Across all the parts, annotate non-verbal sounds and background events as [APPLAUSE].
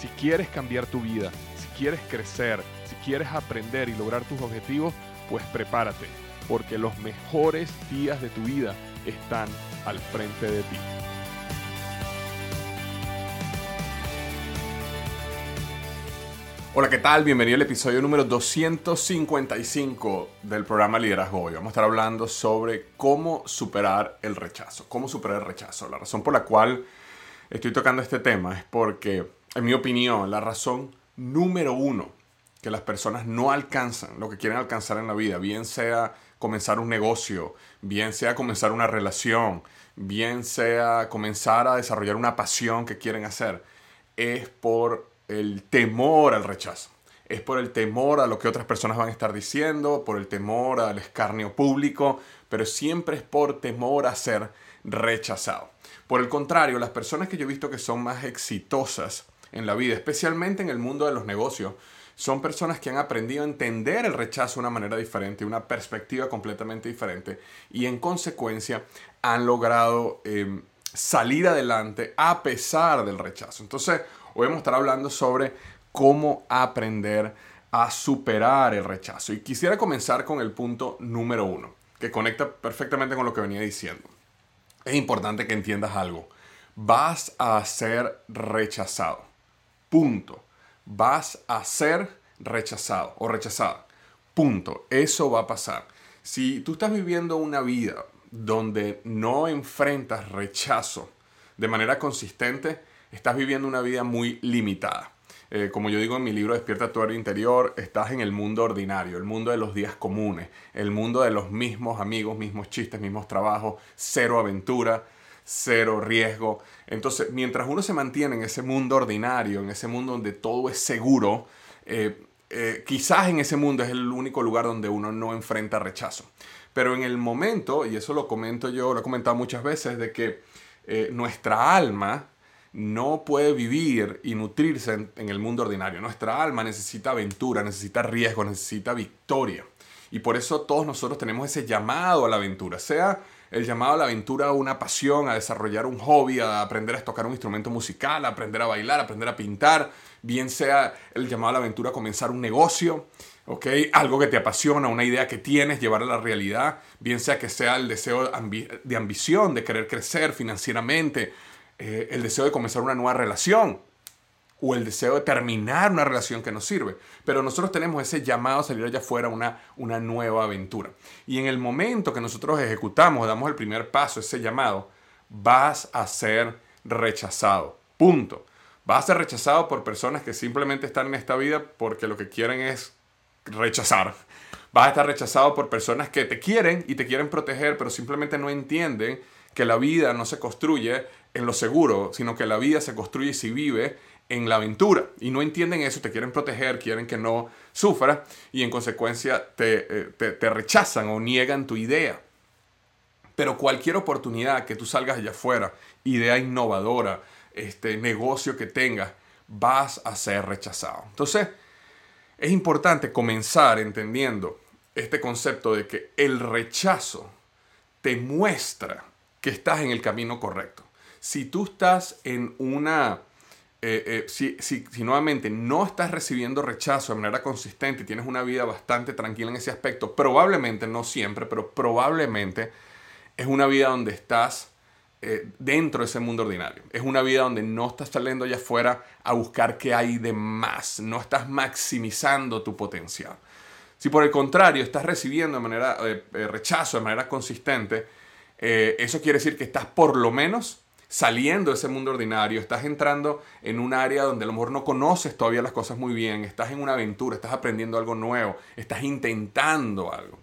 Si quieres cambiar tu vida, si quieres crecer, si quieres aprender y lograr tus objetivos, pues prepárate, porque los mejores días de tu vida están al frente de ti. Hola, ¿qué tal? Bienvenido al episodio número 255 del programa Liderazgo Hoy. Vamos a estar hablando sobre cómo superar el rechazo. Cómo superar el rechazo. La razón por la cual estoy tocando este tema es porque, en mi opinión, la razón número uno que las personas no alcanzan lo que quieren alcanzar en la vida, bien sea comenzar un negocio, bien sea comenzar una relación, bien sea comenzar a desarrollar una pasión que quieren hacer, es por el temor al rechazo. Es por el temor a lo que otras personas van a estar diciendo, por el temor al escarnio público, pero siempre es por temor a ser rechazado. Por el contrario, las personas que yo he visto que son más exitosas en la vida, especialmente en el mundo de los negocios, son personas que han aprendido a entender el rechazo de una manera diferente, una perspectiva completamente diferente y en consecuencia han logrado eh, salir adelante a pesar del rechazo. Entonces, Hoy vamos a estar hablando sobre cómo aprender a superar el rechazo. Y quisiera comenzar con el punto número uno, que conecta perfectamente con lo que venía diciendo. Es importante que entiendas algo. Vas a ser rechazado. Punto. Vas a ser rechazado o rechazada. Punto. Eso va a pasar. Si tú estás viviendo una vida donde no enfrentas rechazo de manera consistente, estás viviendo una vida muy limitada. Eh, como yo digo en mi libro Despierta tu área interior, estás en el mundo ordinario, el mundo de los días comunes, el mundo de los mismos amigos, mismos chistes, mismos trabajos, cero aventura, cero riesgo. Entonces, mientras uno se mantiene en ese mundo ordinario, en ese mundo donde todo es seguro, eh, eh, quizás en ese mundo es el único lugar donde uno no enfrenta rechazo. Pero en el momento, y eso lo comento yo, lo he comentado muchas veces, de que nuestra alma no puede vivir y nutrirse en, el mundo ordinario. Nuestra alma necesita aventura, necesita riesgo, necesita victoria. Y por eso todos nosotros tenemos ese llamado a la aventura, sea el llamado a la aventura a una pasión, a desarrollar un hobby, a aprender a tocar un instrumento musical, a aprender a bailar, a aprender a pintar, bien sea el llamado a la aventura a comenzar un negocio, ¿ok? Algo que te apasiona, una idea que tienes, llevar a la realidad, bien sea que sea el deseo de ambición, de querer crecer financieramente, eh, el deseo de comenzar una nueva relación o el deseo de terminar una relación que nos sirve. Pero nosotros tenemos ese llamado a salir allá afuera una, una nueva aventura. Y en el momento que nosotros ejecutamos, damos el primer paso, ese llamado, vas a ser rechazado. Punto. Vas a ser rechazado por personas que simplemente están en esta vida porque lo que quieren es rechazar. Vas a estar rechazado por personas que te quieren y te quieren proteger, pero simplemente no entienden que la vida no se construye en lo seguro, sino que la vida se construye se vive en la aventura. Y no entienden eso, te quieren proteger, quieren que no sufra y en consecuencia te, eh, te, rechazan o niegan tu idea. Pero cualquier oportunidad que tú salgas allá afuera, idea innovadora, este negocio que tengas, vas a ser rechazado. Entonces, es importante comenzar entendiendo este concepto de que el rechazo te muestra que estás en el camino correcto. Si tú estás en una... Eh, eh, si, si, nuevamente no estás recibiendo rechazo de manera consistente y tienes una vida bastante tranquila en ese aspecto, probablemente, no siempre, pero probablemente es una vida donde estás eh, dentro de ese mundo ordinario. Es una vida donde no estás saliendo allá afuera a buscar qué hay de más, no estás maximizando tu potencial. Si por el contrario estás recibiendo de manera rechazo de manera consistente, eso quiere decir que estás por lo menos saliendo de ese mundo ordinario, estás entrando en un área donde a lo mejor no conoces todavía las cosas muy bien, estás en una aventura, estás aprendiendo algo nuevo, estás intentando algo.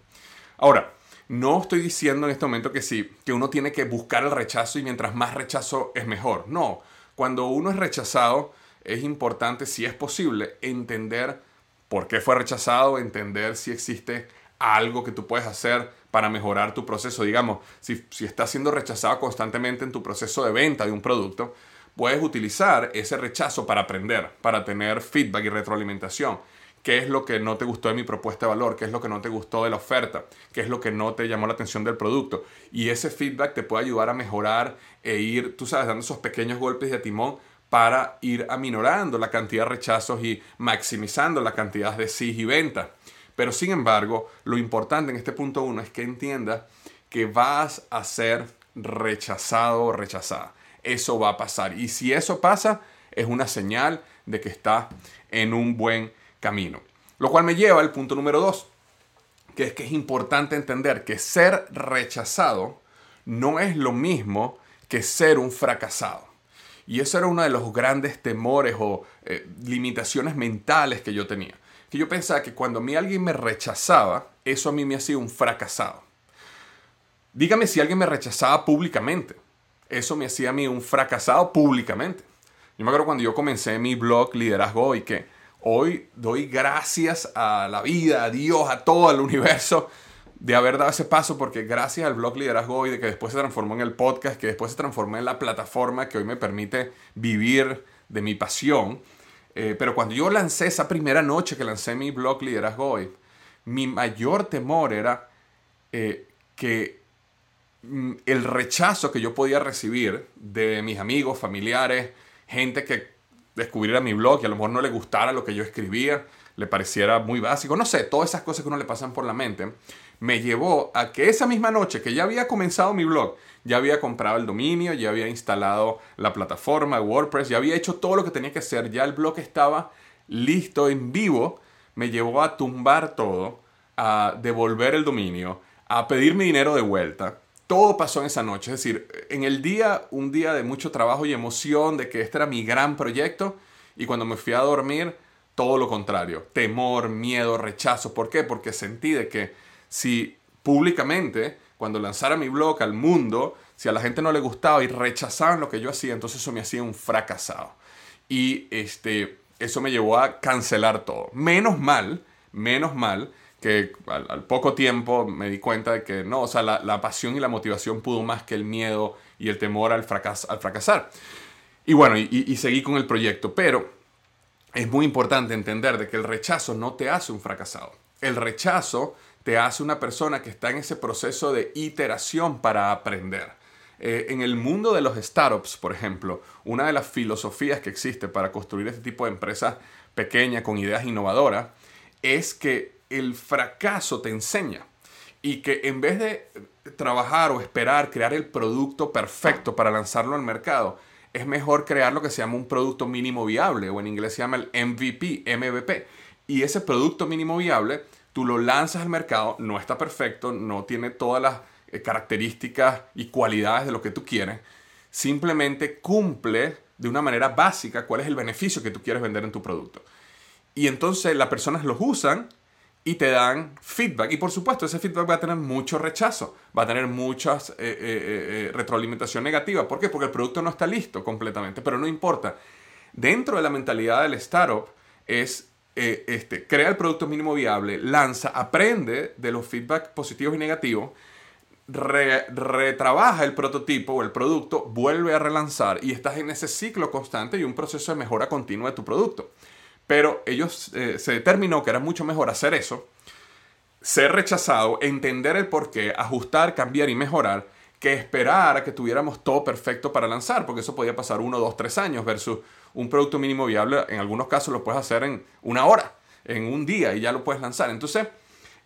Ahora, no estoy diciendo en este momento que sí, que uno tiene que buscar el rechazo y mientras más rechazo es mejor. No, cuando uno es rechazado, es importante, si es posible, entender por qué fue rechazado, entender si existe algo que tú puedes hacer para mejorar tu proceso. Digamos, si, si estás siendo rechazado constantemente en tu proceso de venta de un producto, puedes utilizar ese rechazo para aprender, para tener feedback y retroalimentación. ¿Qué es lo que no te gustó de mi propuesta de valor? ¿Qué es lo que no te gustó de la oferta? ¿Qué es lo que no te llamó la atención del producto? Y ese feedback te puede ayudar a mejorar e ir, tú sabes, dando esos pequeños golpes de timón para ir aminorando la cantidad de rechazos y maximizando la cantidad de sí y ventas. Pero sin embargo, lo importante en este punto uno es que entiendas que vas a ser rechazado o rechazada. Eso va a pasar. Y si eso pasa, es una señal de que estás en un buen camino. Lo cual me lleva al punto número dos, que es que es importante entender que ser rechazado no es lo mismo que ser un fracasado. Y eso era uno de los grandes temores o eh, limitaciones mentales que yo tenía. Que yo pensaba que cuando a mí alguien me rechazaba, eso a mí me hacía un fracasado. Dígame si alguien me rechazaba públicamente. Eso me hacía a mí un fracasado públicamente. Yo me acuerdo cuando yo comencé mi blog Liderazgo y que hoy doy gracias a la vida, a Dios, a todo el universo de haber dado ese paso porque gracias al blog Liderazgo y de que después se transformó en el podcast, que después se transformó en la plataforma que hoy me permite vivir de mi pasión. Eh, pero cuando yo lancé esa primera noche que lancé mi blog Liderazgo hoy, mi mayor temor era eh, que mm, el rechazo que yo podía recibir de mis amigos, familiares, gente que descubriera mi blog y a lo mejor no le gustara lo que yo escribía, le pareciera muy básico, no sé, todas esas cosas que uno le pasan por la mente, me llevó a que esa misma noche que ya había comenzado mi blog, ya había comprado el dominio, ya había instalado la plataforma WordPress, ya había hecho todo lo que tenía que hacer, ya el blog estaba listo en vivo, me llevó a tumbar todo, a devolver el dominio, a pedir mi dinero de vuelta. Todo pasó en esa noche, es decir, en el día, un día de mucho trabajo y emoción de que este era mi gran proyecto, y cuando me fui a dormir, todo lo contrario, temor, miedo, rechazo. ¿Por qué? Porque sentí de que si públicamente, cuando lanzara mi blog al mundo, si a la gente no le gustaba y rechazaban lo que yo hacía, entonces eso me hacía un fracasado. Y este, eso me llevó a cancelar todo. Menos mal, menos mal que al, poco tiempo me di cuenta de que no, o sea, la, pasión y la motivación pudo más que el miedo y el temor al, al fracasar. Y bueno, y seguí con el proyecto, pero es muy importante entender de que el rechazo no te hace un fracasado. El rechazo te hace una persona que está en ese proceso de iteración para aprender. Eh, en el mundo de los startups, por ejemplo, una de las filosofías que existe para construir este tipo de empresas pequeñas con ideas innovadoras es que el fracaso te enseña y que en vez de trabajar o esperar crear el producto perfecto para lanzarlo al mercado, es mejor crear lo que se llama un producto mínimo viable, o en inglés se llama el MVP, MVP. Y ese producto mínimo viable, tú lo lanzas al mercado, no está perfecto, no tiene todas las eh, características y cualidades de lo que tú quieres, simplemente cumple de una manera básica cuál es el beneficio que tú quieres vender en tu producto. Y entonces las personas los usan y te dan feedback. Y por supuesto, ese feedback va a tener mucho rechazo, va a tener muchas eh, eh, eh, retroalimentación negativa. ¿Por qué? Porque el producto no está listo completamente, pero no importa. Dentro de la mentalidad del startup es este, crea el producto mínimo viable, lanza, aprende de los feedback positivos y negativos, retrabaja el prototipo o el producto, vuelve a relanzar y estás en ese ciclo constante y un proceso de mejora continua de tu producto. Pero ellos eh, se determinó que era mucho mejor hacer eso, ser rechazado, entender el porqué, ajustar, cambiar y mejorar, que esperar a que tuviéramos todo perfecto para lanzar, porque eso podía pasar uno, dos, tres años versus un producto mínimo viable. En algunos casos lo puedes hacer en una hora, en un día y ya lo puedes lanzar. Entonces,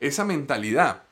esa mentalidad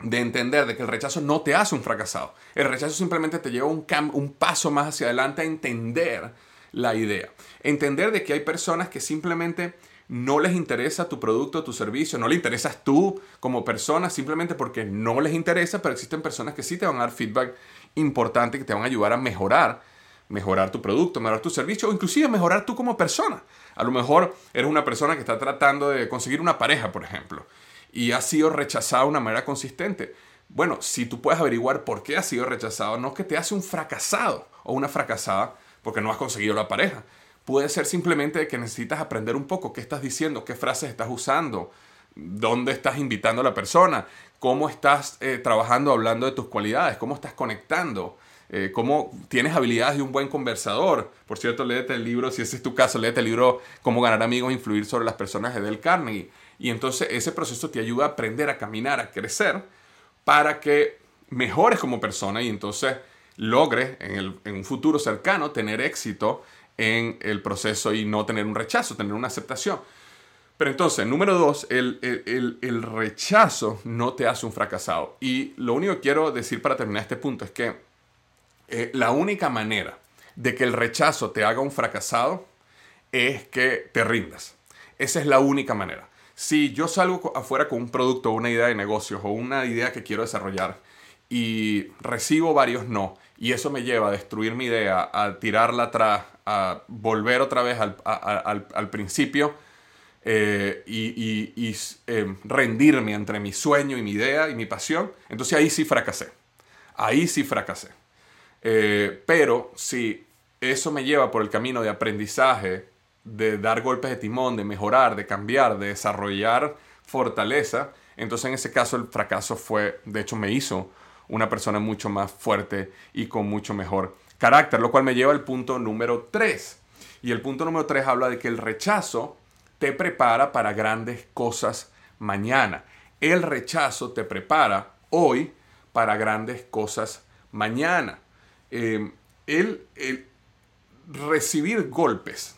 de entender de que el rechazo no te hace un fracasado. El rechazo simplemente te lleva un, un paso más hacia adelante a entender la idea. Entender de que hay personas que simplemente no les interesa tu producto, tu servicio, no le interesas tú como persona, simplemente porque no les interesa, pero existen personas que sí te van a dar feedback importante, que te van a ayudar a mejorar, mejorar tu producto, mejorar tu servicio, o inclusive mejorar tú como persona. A lo mejor eres una persona que está tratando de conseguir una pareja, por ejemplo, y ha sido rechazada de una manera consistente. Bueno, si tú puedes averiguar por qué ha sido rechazado, no que te hace un fracasado o una fracasada, porque no has conseguido la pareja. puede ser simplemente que necesitas aprender un poco qué estás diciendo, qué frases estás usando, dónde estás invitando a la persona, cómo estás eh, trabajando hablando de tus cualidades, cómo estás conectando. Eh, cómo tienes habilidades de un buen conversador. Por cierto, léete el libro, si ese es tu caso, léete el libro Cómo ganar amigos e influir sobre las personas de Del Carnegie. Y entonces ese proceso te ayuda a aprender a caminar, a crecer, para que mejores como persona y entonces logres en, un futuro cercano tener éxito en el proceso y no tener un rechazo, tener una aceptación. Pero entonces, número dos, el, el, rechazo no te hace un fracasado. Y lo único que quiero decir para terminar este punto es que eh, la única manera de que el rechazo te haga un fracasado es que te rindas. Esa es la única manera. Si yo salgo afuera con un producto una idea de negocios o una idea que quiero desarrollar y recibo varios no, y eso me lleva a destruir mi idea, a tirarla atrás, a volver otra vez al, principio eh, y, em, rendirme entre mi sueño y mi idea y mi pasión, entonces ahí sí fracasé. Ahí sí fracasé. Eh, pero si eso me lleva por el camino de aprendizaje, de dar golpes de timón, de mejorar, de cambiar, de desarrollar fortaleza, entonces en ese caso el fracaso fue, de hecho me hizo una persona mucho más fuerte y con mucho mejor carácter, lo cual me lleva al punto número 3. Y el punto número 3 habla de que el rechazo te prepara para grandes cosas mañana. El rechazo te prepara hoy para grandes cosas mañana. Eh, el, recibir golpes,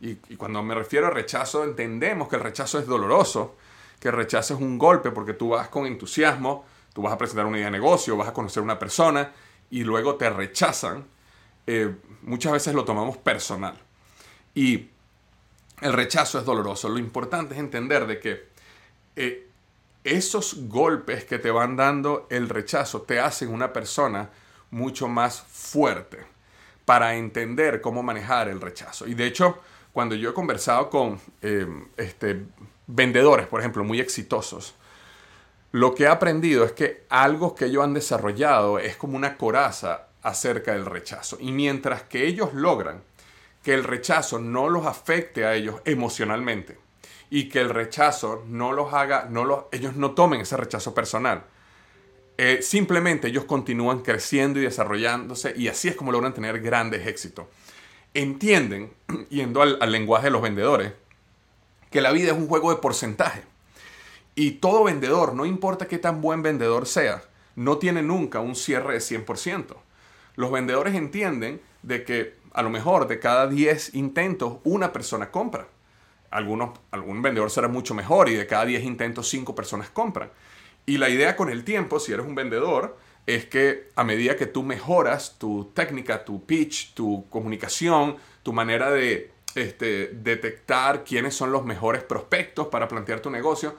y, y, cuando me refiero a rechazo, entendemos que el rechazo es doloroso, que el rechazo es un golpe porque tú vas con entusiasmo, Tú vas a presentar una idea de negocio, vas a conocer a una persona y luego te rechazan. Eh, muchas veces lo tomamos personal. Y el rechazo es doloroso. Lo importante es entender de que eh, esos golpes que te van dando el rechazo te hacen una persona mucho más fuerte para entender cómo manejar el rechazo. Y de hecho, cuando yo he conversado con eh, este, vendedores, por ejemplo, muy exitosos, lo que he aprendido es que algo que ellos han desarrollado es como una coraza acerca del rechazo. Y mientras que ellos logran que el rechazo no los afecte a ellos emocionalmente y que el rechazo no los haga, no los, ellos no tomen ese rechazo personal. Eh, simplemente ellos continúan creciendo y desarrollándose y así es como logran tener grandes éxitos. Entienden, [CLEARS THROAT] yendo al lenguaje de los vendedores, que la vida es un juego de porcentaje. Y todo vendedor, no importa qué tan buen vendedor sea, no tiene nunca un cierre de 100%. Los vendedores entienden de que a lo mejor de cada 10 intentos una persona compra. Algunos, algún vendedor será mucho mejor y de cada 10 intentos 5 personas compran. Y la idea con el tiempo, si eres un vendedor, es que a medida que tú mejoras tu técnica, tu pitch, tu comunicación, tu manera de este, detectar quiénes son los mejores prospectos para plantear tu negocio,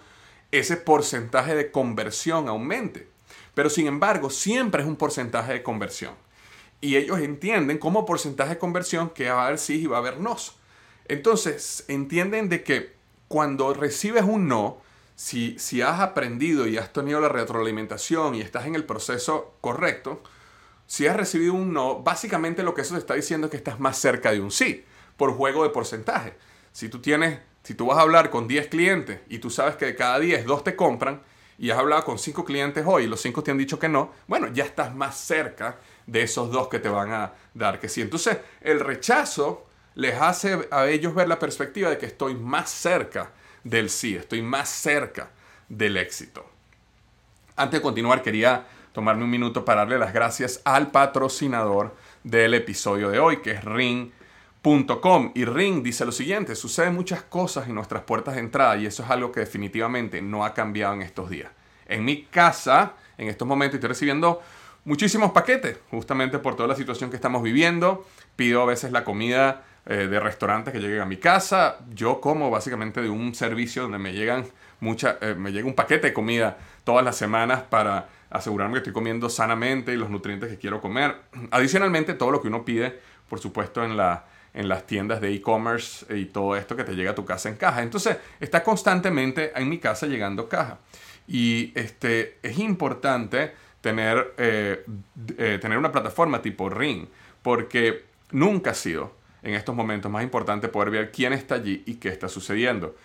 ese porcentaje de conversión aumente. Pero sin embargo, siempre es un porcentaje de conversión. Y ellos entienden como porcentaje de conversión que va a haber sí y va a haber no. Entonces, entienden de que cuando recibes un no, si, si has aprendido y has tenido la retroalimentación y estás en el proceso correcto, si has recibido un no, básicamente lo que eso te está diciendo es que estás más cerca de un sí, por juego de porcentaje. Si tú tienes si tú vas a hablar con 10 clientes y tú sabes que de cada 10, 2 te compran y has hablado con 5 clientes hoy y los 5 te han dicho que no, bueno, ya estás más cerca de esos dos que te van a dar que sí. Entonces, el rechazo les hace a ellos ver la perspectiva de que estoy más cerca del sí, estoy más cerca del éxito. Antes de continuar, quería tomarme un minuto para darle las gracias al patrocinador del episodio de hoy, que es Ring y Ring dice lo siguiente, suceden muchas cosas en nuestras puertas de entrada y eso es algo que definitivamente no ha cambiado en estos días. En mi casa, en estos momentos estoy recibiendo muchísimos paquetes, justamente por toda la situación que estamos viviendo. Pido a veces la comida eh, de restaurantes que lleguen a mi casa. Yo como básicamente de un servicio donde me llegan mucha, eh, me llega un paquete de comida todas las semanas para asegurarme que estoy comiendo sanamente y los nutrientes que quiero comer. Adicionalmente, todo lo que uno pide, por supuesto, en la en las tiendas de e-commerce y todo esto que te llega a tu casa en caja. Entonces, está constantemente en mi casa llegando caja. Y este, es importante tener, eh, eh, tener una plataforma tipo Ring, porque nunca ha sido en estos momentos. Más importante poder ver quién está allí y qué está sucediendo.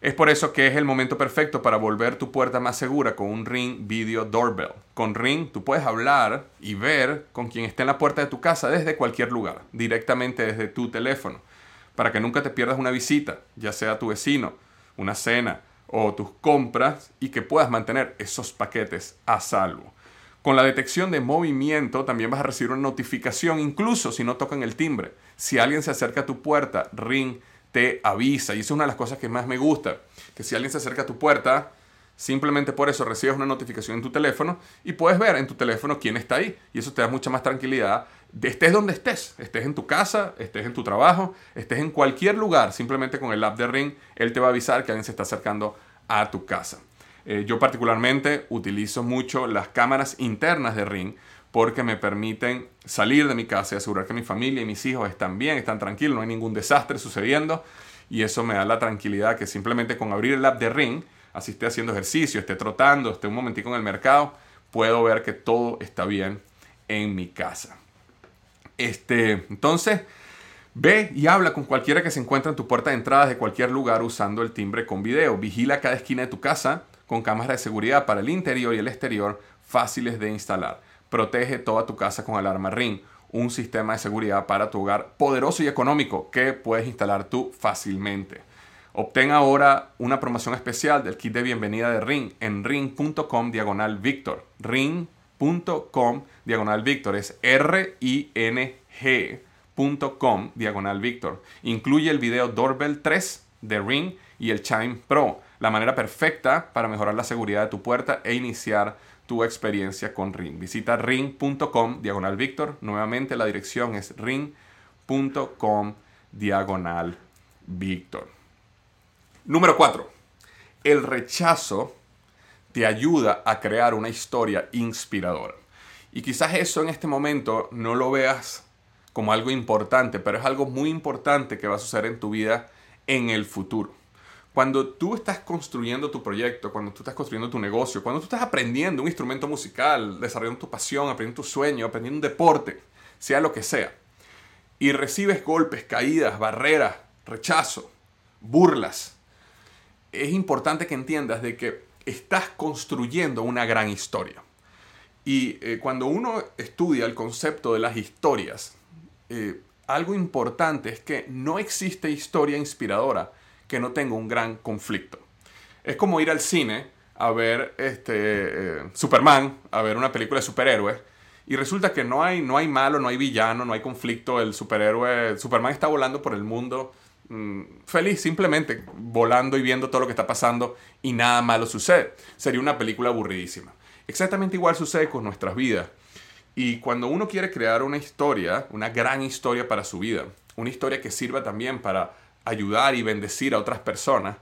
Es por eso que es el momento perfecto para volver tu puerta más segura con un Ring Video Doorbell. Con Ring tú puedes hablar y ver con quien esté en la puerta de tu casa desde cualquier lugar, directamente desde tu teléfono, para que nunca te pierdas una visita, ya sea tu vecino, una cena o tus compras y que puedas mantener esos paquetes a salvo. Con la detección de movimiento también vas a recibir una notificación incluso si no tocan el timbre. Si alguien se acerca a tu puerta, Ring te avisa. Y eso es una de las cosas que más me gusta. Que si alguien se acerca a tu puerta, simplemente por eso recibes una notificación en tu teléfono y puedes ver en tu teléfono quién está ahí. Y eso te da mucha más tranquilidad. De estés donde estés, estés en tu casa, estés en tu trabajo, estés en cualquier lugar, simplemente con el app de Ring, él te va a avisar que alguien se está acercando a tu casa. Eh, yo particularmente utilizo mucho las cámaras internas de Ring porque me permiten salir de mi casa y asegurar que mi familia y mis hijos están bien, están tranquilos, no hay ningún desastre sucediendo y eso me da la tranquilidad que simplemente con abrir el app de Ring, así esté haciendo ejercicio, esté trotando, esté un momentico en el mercado, puedo ver que todo está bien en mi casa. Este, entonces, ve y habla con cualquiera que se encuentre en tu puerta de entrada de cualquier lugar usando el timbre con video. Vigila cada esquina de tu casa con cámaras de seguridad para el interior y el exterior fáciles de instalar. Protege toda tu casa con Alarma Ring, un sistema de seguridad para tu hogar poderoso y económico que puedes instalar tú fácilmente. Obtén ahora una promoción especial del kit de bienvenida de Ring en ring.com diagonal Victor. Ring.com diagonal Victor es R-I-N-G.com diagonal Victor. Incluye el video Doorbell 3 de Ring y el Chime Pro, la manera perfecta para mejorar la seguridad de tu puerta e iniciar tu experiencia con Ring. Visita ring.com diagonal Víctor. Nuevamente la dirección es ring.com diagonal Víctor. Número 4. El rechazo te ayuda a crear una historia inspiradora. Y quizás eso en este momento no lo veas como algo importante, pero es algo muy importante que va a suceder en tu vida en el futuro. Cuando tú estás construyendo tu proyecto, cuando tú estás construyendo tu negocio, cuando tú estás aprendiendo un instrumento musical, desarrollando tu pasión, aprendiendo tu sueño, aprendiendo un deporte, sea lo que sea, y recibes golpes, caídas, barreras, rechazo, burlas, es importante que entiendas de que estás construyendo una gran historia. Y eh, cuando uno estudia el concepto de las historias, eh, algo importante es que no existe historia inspiradora que no tenga un gran conflicto. Es como ir al cine a ver este, eh, Superman, a ver una película de superhéroes, y resulta que no hay, no hay malo, no hay villano, no hay conflicto, el superhéroe, Superman está volando por el mundo mm, feliz, simplemente volando y viendo todo lo que está pasando y nada malo sucede. Sería una película aburridísima. Exactamente igual sucede con nuestras vidas. Y cuando uno quiere crear una historia, una gran historia para su vida, una historia que sirva también para ayudar y bendecir a otras personas,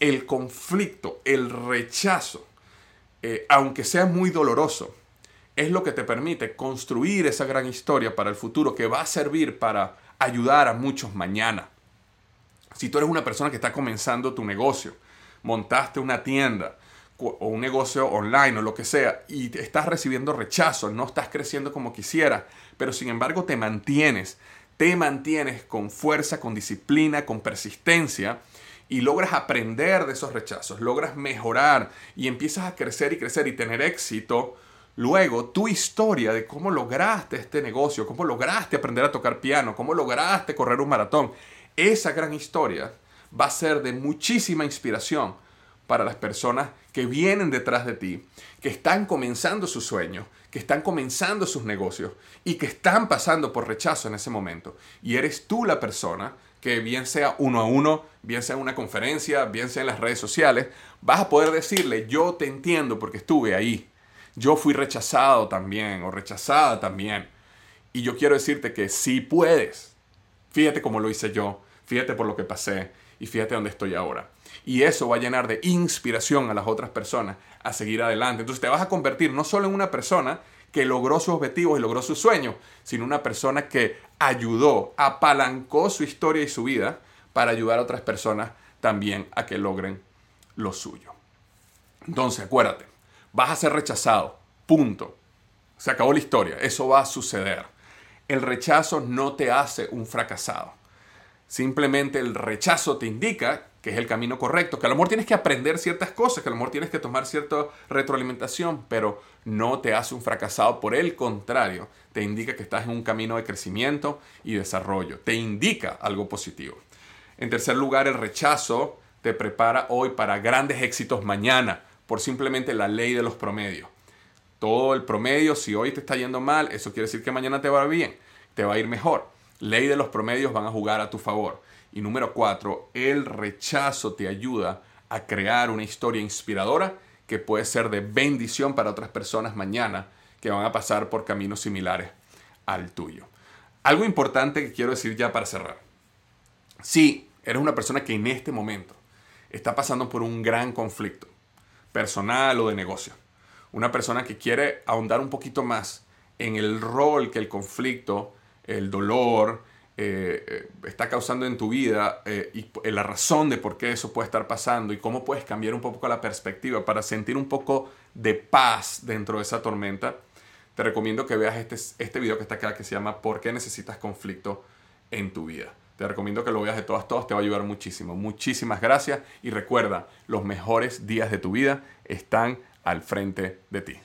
el conflicto, el rechazo, eh, aunque sea muy doloroso, es lo que te permite construir esa gran historia para el futuro que va a servir para ayudar a muchos mañana. Si tú eres una persona que está comenzando tu negocio, montaste una tienda o un negocio online o lo que sea y estás recibiendo rechazo, no estás creciendo como quisieras, pero sin embargo te mantienes te mantienes con fuerza, con disciplina, con persistencia y logras aprender de esos rechazos, logras mejorar y empiezas a crecer y crecer y tener éxito, luego tu historia de cómo lograste este negocio, cómo lograste aprender a tocar piano, cómo lograste correr un maratón, esa gran historia va a ser de muchísima inspiración para las personas que vienen detrás de ti, que están comenzando su sueño, que están comenzando sus negocios y que están pasando por rechazo en ese momento. Y eres tú la persona que bien sea uno a uno, bien sea en una conferencia, bien sea en las redes sociales, vas a poder decirle, yo te entiendo porque estuve ahí. Yo fui rechazado también o rechazada también. Y yo quiero decirte que sí puedes. Fíjate cómo lo hice yo, fíjate por lo que pasé y fíjate dónde estoy ahora. Y eso va a llenar de inspiración a las otras personas a seguir adelante. Entonces te vas a convertir no solo en una persona que logró sus objetivos y logró sus sueños, sino una persona que ayudó, apalancó su historia y su vida para ayudar a otras personas también a que logren lo suyo. Entonces, acuérdate, vas a ser rechazado, punto. Se acabó la historia, eso va a suceder. El rechazo no te hace un fracasado. Simplemente el rechazo te indica es el camino correcto, que a lo mejor tienes que aprender ciertas cosas, que a lo mejor tienes que tomar cierta retroalimentación, pero no te hace un fracasado. Por el contrario, te indica que estás en un camino de crecimiento y desarrollo. Te indica algo positivo. En tercer lugar, el rechazo te prepara hoy para grandes éxitos mañana por simplemente la ley de los promedios. Todo el promedio, si hoy te está yendo mal, eso quiere decir que mañana te va bien, te va a ir mejor. Ley de los promedios van a jugar a tu favor. Y número cuatro, el rechazo te ayuda a crear una historia inspiradora que puede ser de bendición para otras personas mañana que van a pasar por caminos similares al tuyo. Algo importante que quiero decir ya para cerrar. Si eres una persona que en este momento está pasando por un gran conflicto, personal o de negocio, una persona que quiere ahondar un poquito más en el rol que el conflicto, el dolor, eh, está causando en tu vida eh, y la razón de por qué eso puede estar pasando y cómo puedes cambiar un poco la perspectiva para sentir un poco de paz dentro de esa tormenta, te recomiendo que veas este, este video que está acá que se llama ¿Por qué necesitas conflicto en tu vida? Te recomiendo que lo veas de todas, todas, te va a ayudar muchísimo. Muchísimas gracias y recuerda, los mejores días de tu vida están al frente de ti.